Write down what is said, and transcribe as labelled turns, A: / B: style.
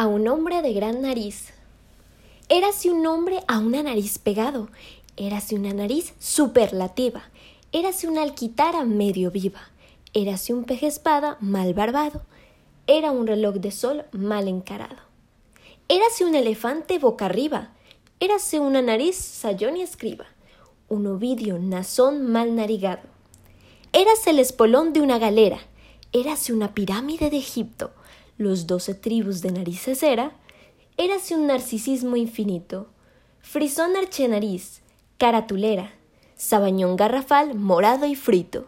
A: a un hombre de gran nariz. Érase un hombre a una nariz pegado, érase una nariz superlativa, érase una alquitara medio viva, érase un peje espada mal barbado, era un reloj de sol mal encarado. Érase un elefante boca arriba, érase una nariz sayón y escriba, un ovidio nazón mal narigado. Érase el espolón de una galera, érase una pirámide de Egipto, los doce tribus de narices era, érase un narcisismo infinito, frisón archenariz, caratulera, sabañón garrafal morado y frito.